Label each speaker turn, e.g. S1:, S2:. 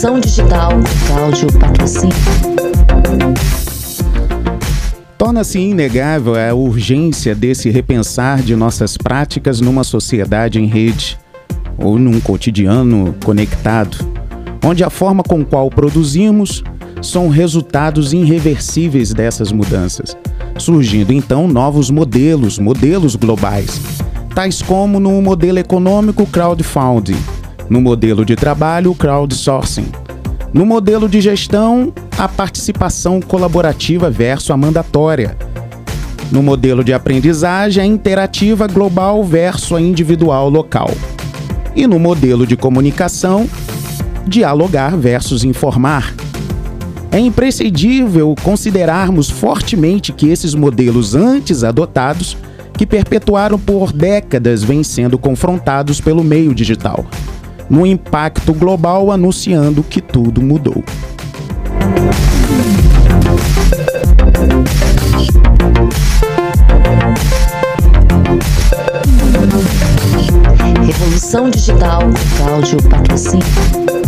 S1: Digital Cláudio Patrocínio.
S2: Torna-se inegável a urgência desse repensar de nossas práticas numa sociedade em rede ou num cotidiano conectado, onde a forma com qual produzimos são resultados irreversíveis dessas mudanças, surgindo então novos modelos, modelos globais, tais como no modelo econômico crowdfunding, no modelo de trabalho crowdsourcing, no modelo de gestão a participação colaborativa versus a mandatória. No modelo de aprendizagem, a interativa global versus a individual local. E no modelo de comunicação, dialogar versus informar. É imprescindível considerarmos fortemente que esses modelos antes adotados, que perpetuaram por décadas, vêm sendo confrontados pelo meio digital, no impacto global anunciando que tudo mudou.
S1: Revolução Digital Cláudio Patrocínio.